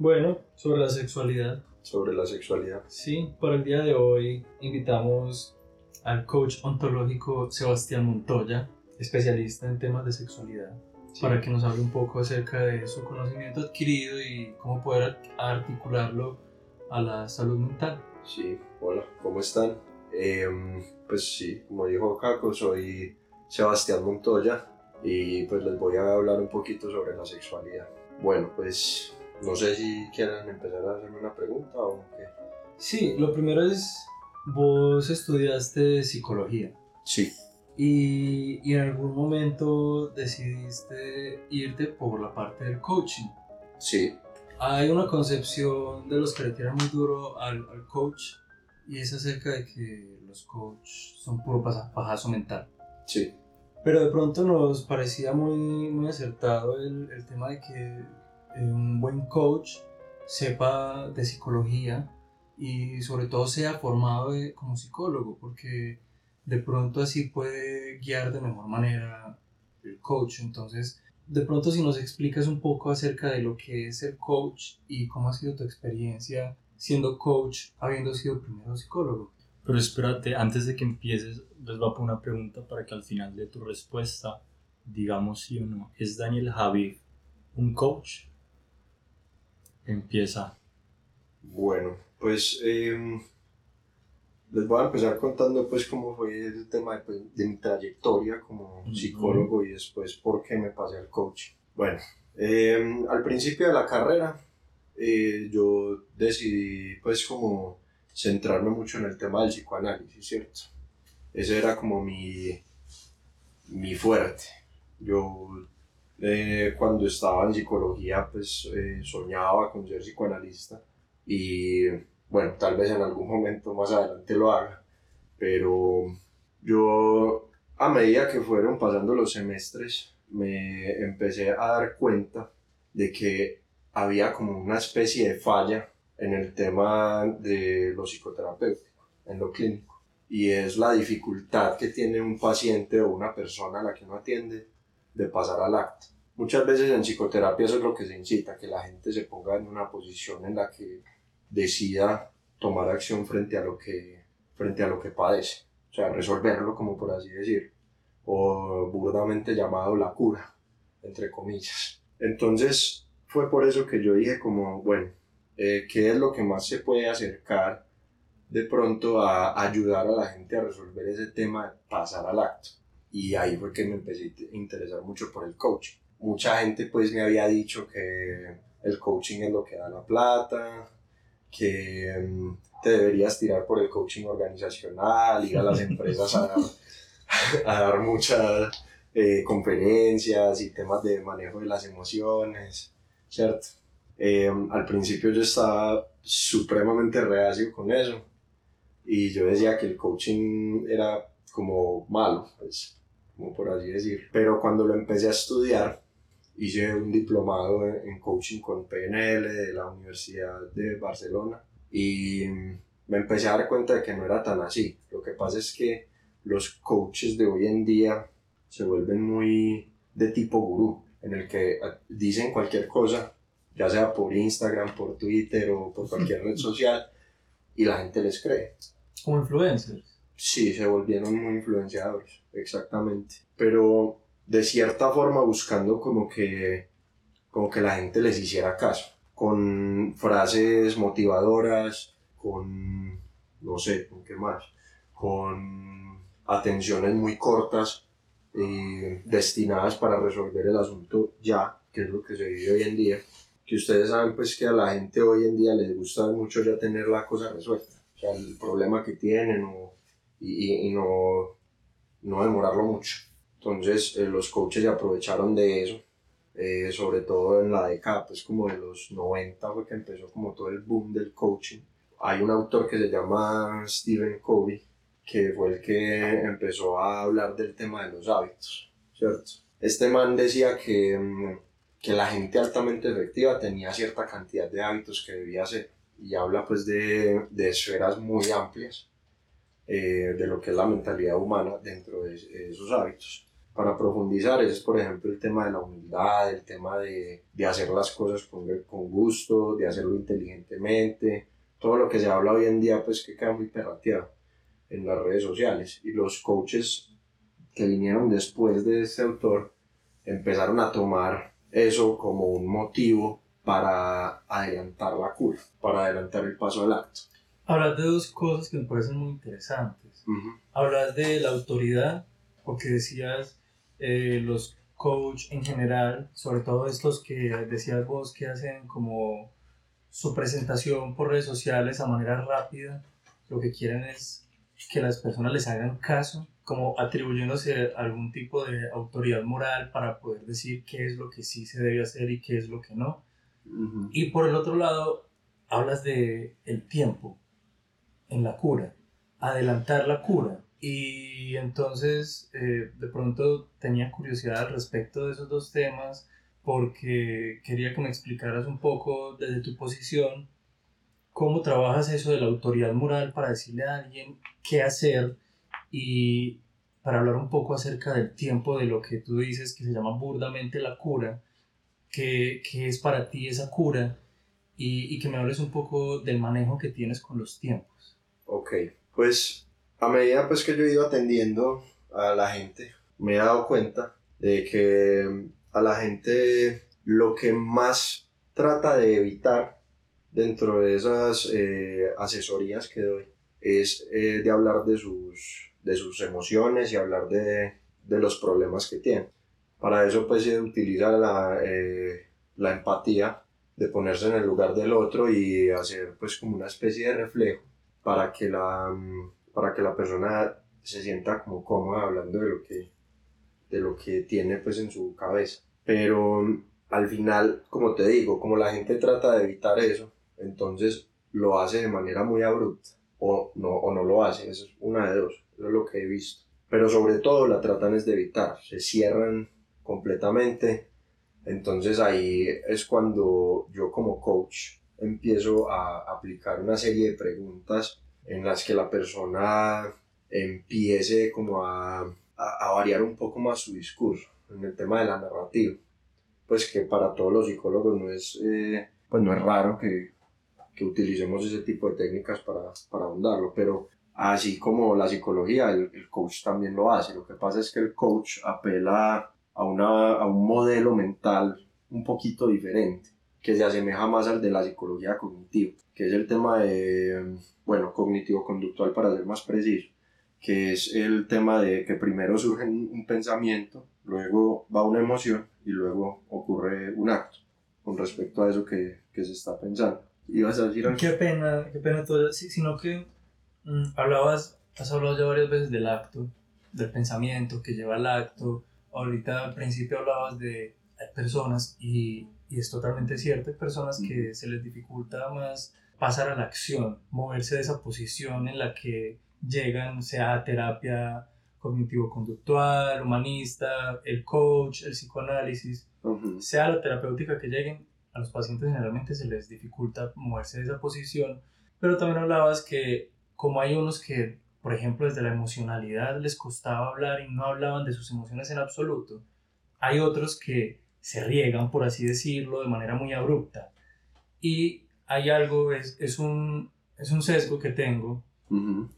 Bueno, sobre la sexualidad. Sobre la sexualidad. Sí, para el día de hoy invitamos al coach ontológico Sebastián Montoya, especialista en temas de sexualidad, para que nos hable un poco acerca de su conocimiento adquirido y cómo poder articularlo a la salud mental. Sí, hola, ¿cómo están? Em, pues sí, como dijo Caco, soy Sebastián Montoya y pues les voy a hablar un poquito sobre la sexualidad. Bueno, pues no sé si quieren empezar a hacerme una pregunta o qué. Sí, lo primero es, vos estudiaste psicología. Sí. Y, y, en algún momento decidiste irte por la parte del coaching. Sí. Hay una concepción de los que le tiran muy duro al, al coach y es acerca de que los coaches son puro pajazo mental. Sí. Pero de pronto nos parecía muy, muy acertado el, el tema de que un buen coach sepa de psicología y sobre todo sea formado como psicólogo, porque de pronto así puede guiar de mejor manera el coach. Entonces, de pronto si nos explicas un poco acerca de lo que es el coach y cómo ha sido tu experiencia siendo coach, habiendo sido primero psicólogo. Pero espérate, antes de que empieces, les voy a poner una pregunta para que al final de tu respuesta digamos sí o no. ¿Es Daniel Javi un coach? Empieza. Bueno, pues eh, les voy a empezar contando pues cómo fue el tema de, pues, de mi trayectoria como psicólogo y después por qué me pasé al coaching. Bueno, eh, al principio de la carrera eh, yo decidí pues como centrarme mucho en el tema del psicoanálisis, ¿cierto? Ese era como mi, mi fuerte. Yo eh, cuando estaba en psicología pues eh, soñaba con ser psicoanalista y bueno, tal vez en algún momento más adelante lo haga, pero yo a medida que fueron pasando los semestres me empecé a dar cuenta de que había como una especie de falla en el tema de lo psicoterapéutico, en lo clínico, y es la dificultad que tiene un paciente o una persona a la que uno atiende de pasar al acto. Muchas veces en psicoterapia eso es lo que se incita, que la gente se ponga en una posición en la que decida tomar acción frente a lo que, frente a lo que padece, o sea, resolverlo como por así decir, o burdamente llamado la cura, entre comillas. Entonces, fue por eso que yo dije como, bueno, eh, ¿qué es lo que más se puede acercar de pronto a ayudar a la gente a resolver ese tema de pasar al acto? Y ahí fue que me empecé a interesar mucho por el coaching. Mucha gente pues me había dicho que el coaching es lo que da la plata, que um, te deberías tirar por el coaching organizacional, ir a las empresas a, a dar muchas eh, conferencias y temas de manejo de las emociones ¿cierto? Eh, al principio yo estaba supremamente reacio con eso y yo decía que el coaching era como malo, pues, como por así decir. Pero cuando lo empecé a estudiar, hice un diplomado en coaching con PNL de la Universidad de Barcelona y me empecé a dar cuenta de que no era tan así. Lo que pasa es que los coaches de hoy en día se vuelven muy de tipo gurú en el que eh, dicen cualquier cosa, ya sea por Instagram, por Twitter o por cualquier red social, y la gente les cree. Como influencers. Sí, se volvieron muy influenciadores, exactamente. Pero de cierta forma buscando como que, como que la gente les hiciera caso, con frases motivadoras, con, no sé, ¿con qué más? Con atenciones muy cortas eh, destinadas para resolver el asunto ya, que es lo que se vive hoy en día, que ustedes saben pues que a la gente hoy en día les gusta mucho ya tener la cosa resuelta, o sea, el problema que tienen o, y, y, no, no demorarlo mucho. Entonces eh, los coaches se aprovecharon de eso, eh, sobre todo en la década pues como de los 90 fue que empezó como todo el boom del coaching. Hay un autor que se llama Stephen Covey, que fue el que empezó a hablar del tema de los hábitos, ¿cierto? Este man decía que, mm, que la gente altamente efectiva tenía cierta cantidad de hábitos que debía hacer y habla pues de, de esferas muy amplias eh, de lo que es la mentalidad humana dentro de, esos hábitos. para profundizar es, por ejemplo, el tema de la humildad, el tema de, de hacer las cosas con, con, gusto, de hacerlo inteligentemente, todo lo que se habla hoy en día, pues que queda muy perrateado en las redes sociales. Y los coaches que vinieron después de este autor empezaron a tomar eso como un motivo para adelantar la cura, para adelantar el paso del acto. Hablas de dos cosas que me parecen muy interesantes. Hablas de la autoridad, porque decías eh, los coach en general, sobre todo estos que decías vos que hacen como su presentación por redes sociales a manera rápida, lo que quieren es que las personas les hagan caso, como atribuyéndose algún tipo de autoridad moral para poder decir qué es lo que sí se debe hacer y qué es lo que no. Y por el otro lado, hablas de el tiempo en la cura, adelantar la cura. Y entonces eh, de pronto tenía curiosidad al respecto de esos dos temas porque quería que me explicaras un poco desde tu posición cómo trabajas eso de la autoridad moral para decirle a alguien qué hacer y para hablar un poco acerca del tiempo de lo que tú dices que se llama burdamente la cura, qué, qué es para ti esa cura y, y que me hables un poco del manejo que tienes con los tiempos. Ok, pues a medida pues que yo he ido atendiendo a la gente, me he dado cuenta de que a la gente lo que más trata de evitar dentro de esas eh, asesorías que doy es eh, de hablar de sus, de sus emociones y hablar de, de los problemas que tienen. Para eso pues se utiliza la, eh, la empatía, de ponerse en el lugar del otro y hacer pues como una especie de reflejo para que la, para que la persona se sienta como cómoda hablando de lo que, de lo que tiene pues en su cabeza. Pero al final, como te digo, como la gente trata de evitar eso, entonces lo hace de manera muy abrupta o no, o no lo hace, eso es una de dos, eso es lo que he visto. Pero sobre todo la tratan es de evitar, se cierran completamente. Entonces ahí es cuando yo como coach empiezo a aplicar una serie de preguntas en las que la persona empiece como a, a, variar un poco más su discurso en el tema de la narrativa. Pues que para todos los psicólogos no es, eh, pues no es raro que, que, utilicemos ese tipo de técnicas para, para ahondarlo, pero así como la psicología, el, el, coach también lo hace. Lo que pasa es que el coach apela a, una, a un modelo mental un poquito diferente, que se asemeja más al de la psicología cognitiva, que es el tema de bueno, cognitivo-conductual para ser más preciso, que es el tema de que primero surge un pensamiento, luego va una emoción y luego ocurre un acto con respecto a eso que, que se está pensando. ¿Ibas a decir algo? Qué pena, qué pena todo, sino que mm, hablabas, has hablado ya varias veces del acto, del pensamiento que lleva al acto, ahorita al principio hablabas de personas y, y es totalmente cierto, hay personas que se les dificulta más pasar a la acción, moverse de esa posición en la que llegan, sea terapia cognitivo-conductual, humanista, el coach, el psicoanálisis, sea la terapéutica que lleguen, a los pacientes generalmente se les dificulta moverse de esa posición, pero también hablabas que como hay unos que, por ejemplo, desde la emocionalidad les costaba hablar y no hablaban de sus emociones en absoluto, hay otros que se riegan, por así decirlo, de manera muy abrupta. Y hay algo, es, es, un, es un sesgo que tengo,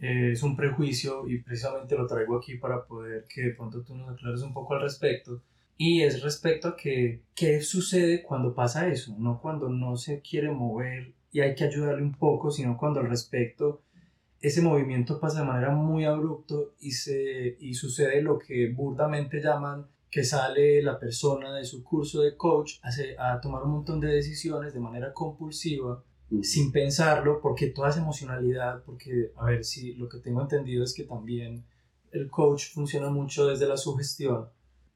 eh, es un prejuicio y precisamente lo traigo aquí para poder que de pronto tú nos aclares un poco al respecto. Y es respecto a que, qué sucede cuando pasa eso, no cuando no se quiere mover y hay que ayudarle un poco, sino cuando al respecto ese movimiento pasa de manera muy abrupto y, se, y sucede lo que burdamente llaman que sale la persona de su curso de coach a, a tomar un montón de decisiones de manera compulsiva, sin pensarlo, porque toda esa emocionalidad, porque, a ver, si lo que tengo entendido es que también el coach funciona mucho desde la sugestión.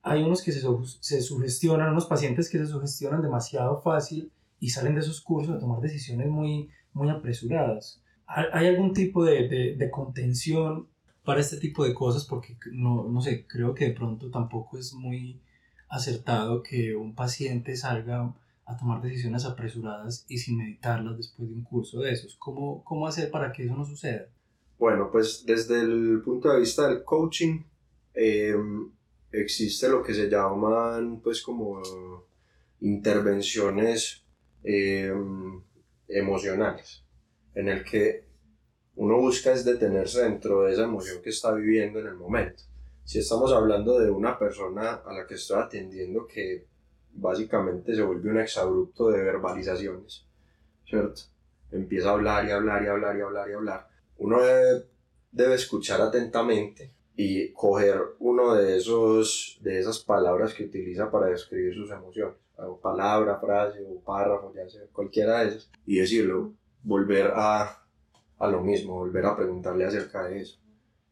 Hay unos que se, se sugestionan, unos pacientes que se sugestionan demasiado fácil y salen de esos cursos a tomar decisiones muy, muy apresuradas. ¿Hay algún tipo de, de, de contención para este tipo de cosas porque no, no sé, creo que de pronto tampoco es muy acertado que un paciente salga a tomar decisiones apresuradas y sin meditarlas después de un curso de esos. ¿Cómo, cómo hacer para que eso no suceda? Bueno, pues desde el punto de vista del coaching, eh, existe lo que se llaman pues como intervenciones em, emocionales, en el que uno busca es detenerse dentro de esa emoción que está viviendo en el momento. Si estamos hablando de una persona a la que estoy atendiendo que básicamente se vuelve un exabrupto de verbalizaciones, ¿cierto? Empieza a hablar y hablar y hablar y hablar y hablar. Uno debe, debe escuchar atentamente y coger uno de esos de esas palabras que utiliza para describir sus emociones palabra, frase o párrafo, ya sea cualquiera de esas y decirlo, volver a, a lo mismo, volver a preguntarle acerca de eso.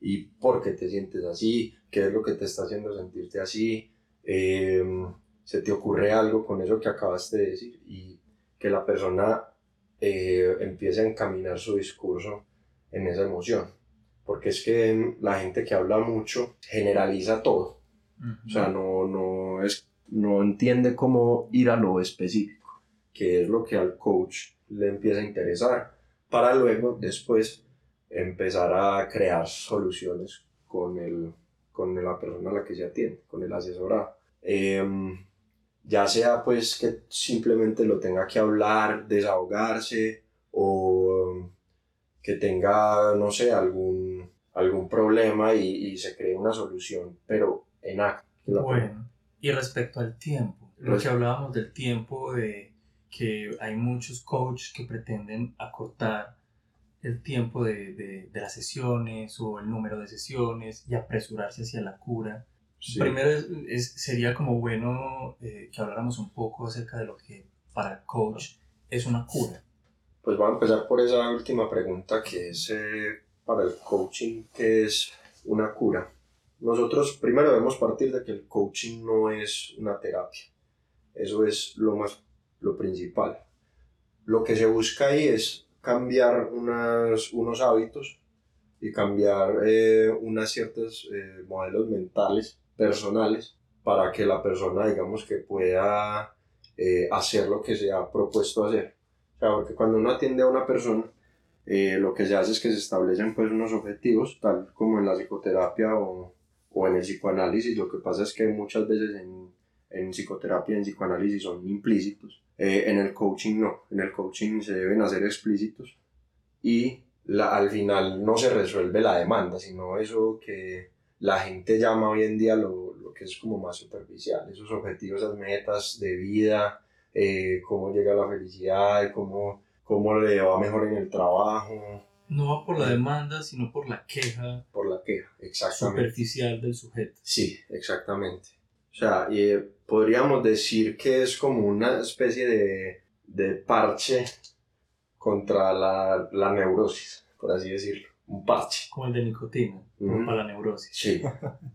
Y por qué te sientes así, qué es lo que te está haciendo sentirte así, em, se te ocurre algo con eso que acabaste de decir y que la persona eh, empiece a encaminar su discurso en esa emoción. Porque es que la gente que habla mucho generaliza todo. O sea, no, no, es, no entiende cómo ir a lo específico, que es lo que al coach le empieza a interesar, para luego, después, empezar a crear soluciones con, el, con la persona a la que se atiende, con el asesorado. Em, ya sea pues que simplemente lo tenga que hablar, desahogarse o que tenga, no sé, algún, algún problema y, y se cree una solución, pero en acto. Bueno, y respecto al tiempo, lo que hablábamos del tiempo, de que hay muchos coaches que pretenden acortar el tiempo de, de, de, las sesiones o el número de sesiones y apresurarse hacia la cura. Primero es, sería como bueno eh, que habláramos un poco acerca de lo que para el coach es una cura. Pues vamos a empezar por esa última pregunta que es eh, para el coaching, que es una cura. Nosotros primero debemos partir de que el coaching no es una terapia. Eso es lo más, lo principal. Lo que se busca ahí es cambiar unos hábitos y cambiar eh, unas ciertos eh, modelos mentales personales para que la persona digamos que pueda hacer lo que se ha propuesto hacer porque cuando uno atiende a una persona, eh, lo que se hace es que se establecen pues unos objetivos, tal como en la psicoterapia o, o en el psicoanálisis. Lo que pasa es que muchas veces en, en psicoterapia y en psicoanálisis son implícitos. Eh, en el coaching no, en el coaching se deben hacer explícitos y la, al final no se resuelve la demanda, sino eso que la gente llama hoy en día lo, lo que es como más superficial, esos objetivos, esas metas de vida, eh, cómo llega la felicidad, cómo, cómo le va mejor en el trabajo. No va por la demanda, sino por la queja. Por la queja, exactamente. Superficial del sujeto. Sí, exactamente. O sea, y, podríamos decir que es como una especie de, de parche contra la, la, neurosis, por así decirlo. Un parche. Como el de nicotina, para la neurosis. Sí,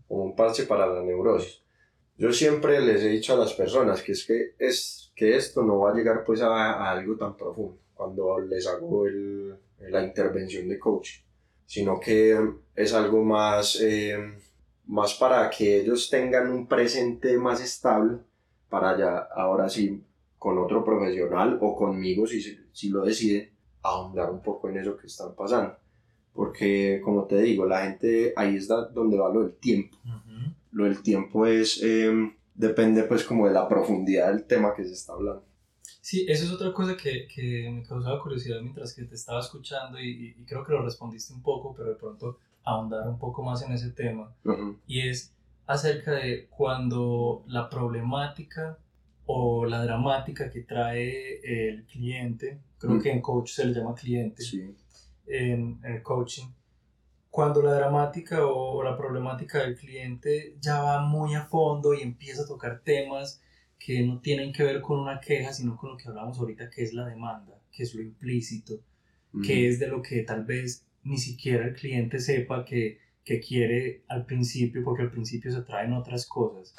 como un parche para la neurosis. Yo siempre les he dicho a las personas que es que, es, que esto no va a llegar pues a, algo tan profundo cuando les hago el, la intervención de coaching, sino que es algo más, eh, más para que ellos tengan un presente más estable para ya ahora sí con otro profesional o conmigo si, si lo deciden ahondar un poco en eso que están pasando. Porque como te digo la gente ahí es donde va lo del tiempo. Lo del tiempo es, em, depende pues como de la profundidad del tema que se está hablando. Sí, eso es otra cosa que, que me causaba curiosidad mientras que te estaba escuchando y, y, creo que lo respondiste un poco, pero de pronto ahondar un poco más en ese tema. Y es acerca de cuando la problemática o la dramática que trae el cliente, creo que en coach se le llama cliente, sí. en, en el coaching, cuando la dramática o la problemática del cliente ya va muy a fondo y empieza a tocar temas que no tienen que ver con una queja, sino con lo que hablamos ahorita, que es la demanda, que es lo implícito, que es de lo que tal vez ni siquiera el cliente sepa que, que quiere al principio, porque al principio se traen otras cosas.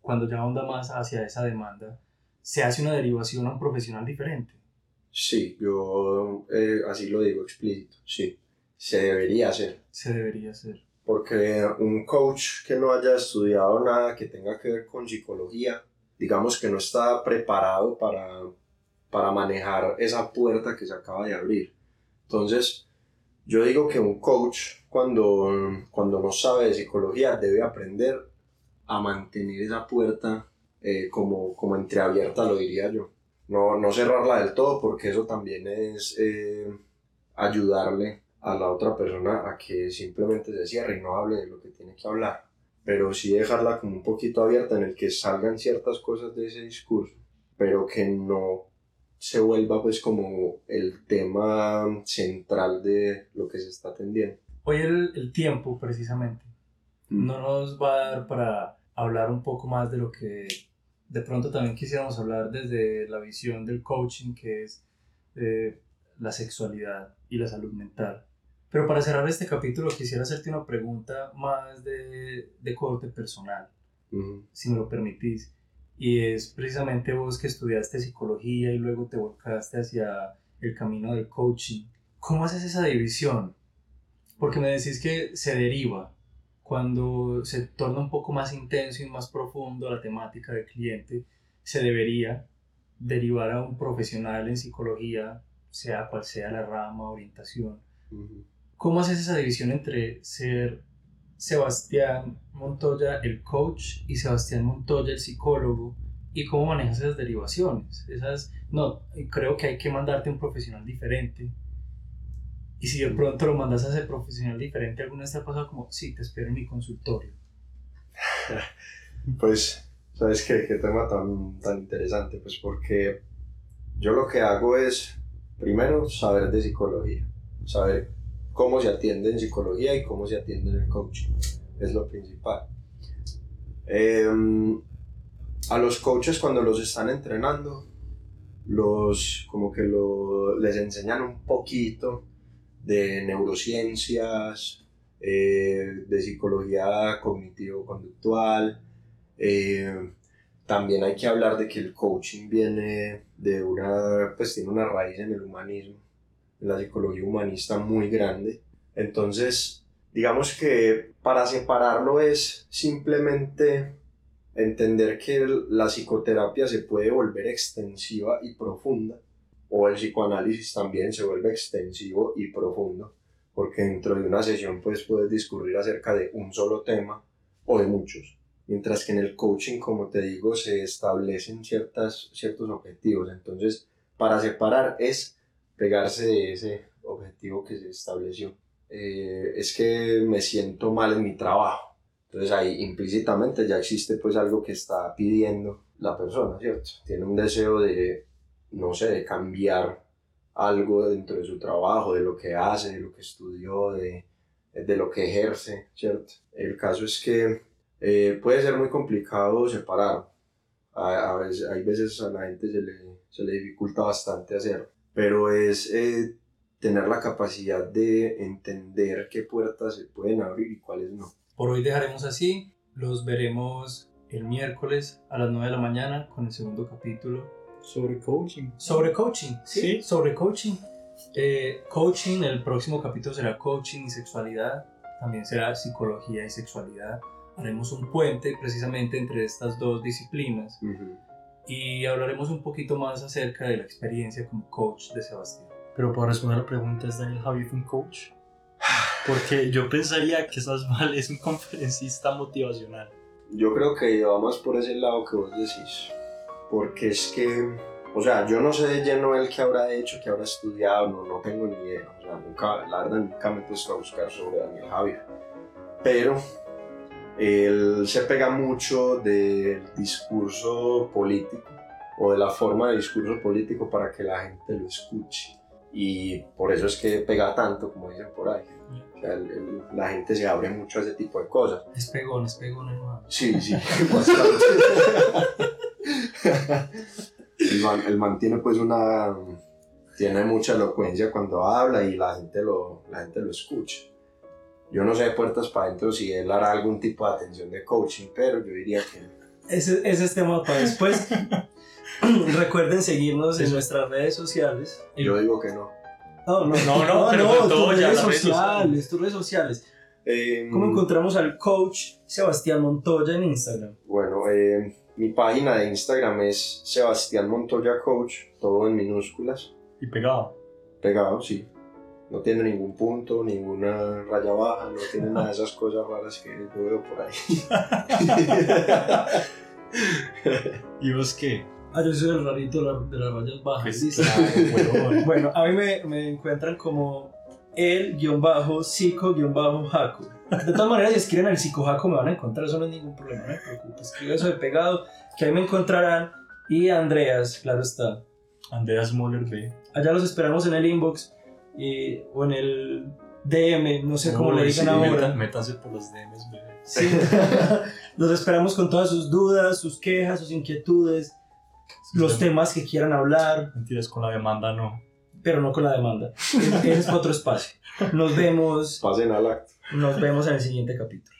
Cuando ya onda más hacia esa demanda, se hace una derivación a un profesional diferente. Sí, yo eh, así lo digo explícito, sí se debería hacer. Se debería hacer. Porque un coach que no haya estudiado nada que tenga que ver con psicología, digamos que no está preparado para, para manejar esa puerta que se acaba de abrir. Entonces, yo digo que un coach cuando, cuando no sabe de psicología debe aprender a mantener esa puerta eh, como, como entreabierta, lo diría yo. No, no cerrarla del todo porque eso también es eh, ayudarle a la otra persona a que simplemente se cierre y no hable de lo que tiene que hablar. Pero sí dejarla como un poquito abierta en el que salgan ciertas cosas de ese discurso, pero que no se vuelva pues como el tema central de lo que se está atendiendo. Hoy el, el tiempo precisamente Mm. no nos va a dar para hablar un poco más de lo que de pronto también quisiéramos hablar desde la visión del coaching, que es eh, la sexualidad y la salud mental. Pero para cerrar este capítulo quisiera hacerte una pregunta más de, de corte personal, si me lo permitís. Y es precisamente vos que estudiaste psicología y luego te volcaste hacia el camino del coaching. ¿Cómo haces esa división? Porque me decís que se deriva cuando se torna un poco más intenso y más profundo la temática del cliente, se debería derivar a un profesional en psicología, sea cual sea la rama, orientación. ¿Cómo haces esa división entre ser Sebastián Montoya el coach y Sebastián Montoya el psicólogo? ¿Y cómo manejas esas derivaciones? Esas, no, creo que hay que mandarte a un profesional diferente. Y si de pronto lo mandas a ese profesional diferente, ¿alguna vez te ha pasado como, sí, te espero en mi consultorio? Pues, ¿sabes qué? Qué tema tan, tan interesante, pues porque yo lo que hago es, primero, saber de psicología, saber cómo se atiende en psicología y cómo se atiende en el coaching, es lo principal. Em, a los coaches cuando los están entrenando, los como que lo- les enseñan un poquito de neurociencias, eh, de psicología cognitivo-conductual. eh, también hay que hablar de que el coaching viene de una, pues tiene una raíz en el humanismo, la psicología humanista muy grande. Entonces, digamos que para separarlo es simplemente entender que la psicoterapia se puede volver extensiva y profunda, o el psicoanálisis también se vuelve extensivo y profundo, porque dentro de una sesión pues puedes discurrir acerca de un solo tema o de muchos, mientras que en el coaching, como te digo, se establecen ciertas, ciertos objetivos, entonces para separar es pegarse de ese objetivo que se estableció. Eh, es que me siento mal en mi trabajo, entonces ahí implícitamente ya existe pues algo que está pidiendo la persona, ¿cierto? Tiene un deseo de, no sé, de cambiar algo dentro de su trabajo, de lo que hace, de lo que estudió, de, de lo que ejerce, ¿cierto? El caso es que eh, puede ser muy complicado separar. A, a veces, hay veces a la gente se le, se le dificulta bastante hacerlo, pero es eh, tener la capacidad de entender qué puertas se pueden abrir y cuáles no. Por hoy dejaremos así, los veremos el miércoles a las 9 de la mañana con el segundo capítulo Sobre coaching. Sobre coaching, sí, Sí. sobre coaching. Eh, coaching, el próximo capítulo será coaching y sexualidad, también será psicología y sexualidad. Haremos un puente precisamente entre estas dos disciplinas y hablaremos un poquito más acerca de la experiencia como coach de Sebastián. Pero para responder a la pregunta, ¿es Daniel Javi un coach? Porque yo pensaría que Sasmal es un conferencista motivacional. Yo creo que va más por ese lado que vos decís. Porque es que, o sea, yo no sé de lleno él qué habrá hecho, qué habrá estudiado, no, no tengo ni idea. O sea, nunca, la verdad, nunca me he puesto a buscar sobre Daniel Javier. Pero él se pega mucho del discurso político o de la forma de discurso político para que la gente lo escuche. Y por eso es que pega tanto, como dicen por ahí. O sea, el- el- la gente se abre mucho a ese tipo de cosas. Es pegón, es pegón, hermano. Sí, sí, el, man, el man tiene pues una... Tiene mucha elocuencia cuando habla y la gente lo, la gente lo escucha. Yo no sé de puertas para adentro si él hará algún tipo de atención de coaching, pero yo diría que no. Ese, ese es tema para después. Recuerden seguirnos en nuestras redes sociales. yo digo que no. No, no, No, no, pero tus todo ya, redes sociales, tus redes sociales. Eh, ¿Cómo encontramos al coach Sebastián Montoya en Instagram? Bueno, eh, mi página de Instagram es Sebastián Montoya Coach, todo en minúsculas, Y pegado. pegado, sí. No tiene ningún punto, ninguna raya baja, no tiene nada de esas cosas raras que yo veo por ahí. ¿Y vos qué? Ah, yo soy el rarito de, la- de las rayas bajas. Pues claro, huevón. Bueno, a mí me, me encuentran como el guion bajo psico guion bajo jaco. De todas maneras, si escriben el psico jaco me van a encontrar, eso no es ningún problema, no me preocupes. Escribe eso de pegado, que ahí me encontrarán. Y Andreas, claro está. Andreas Moller B. Allá los esperamos en el inbox y- o en el DM, no sé cómo le digan sí, ahora. métanse por los DMs, bebé. Sí. los esperamos con todas sus dudas, sus quejas, sus inquietudes, los Sí. temas que quieran hablar. Mentiras, con la demanda no. pero no con la demanda. Ese es para otro espacio. Nos vemos, Pasen al acto. nos vemos en el siguiente capítulo.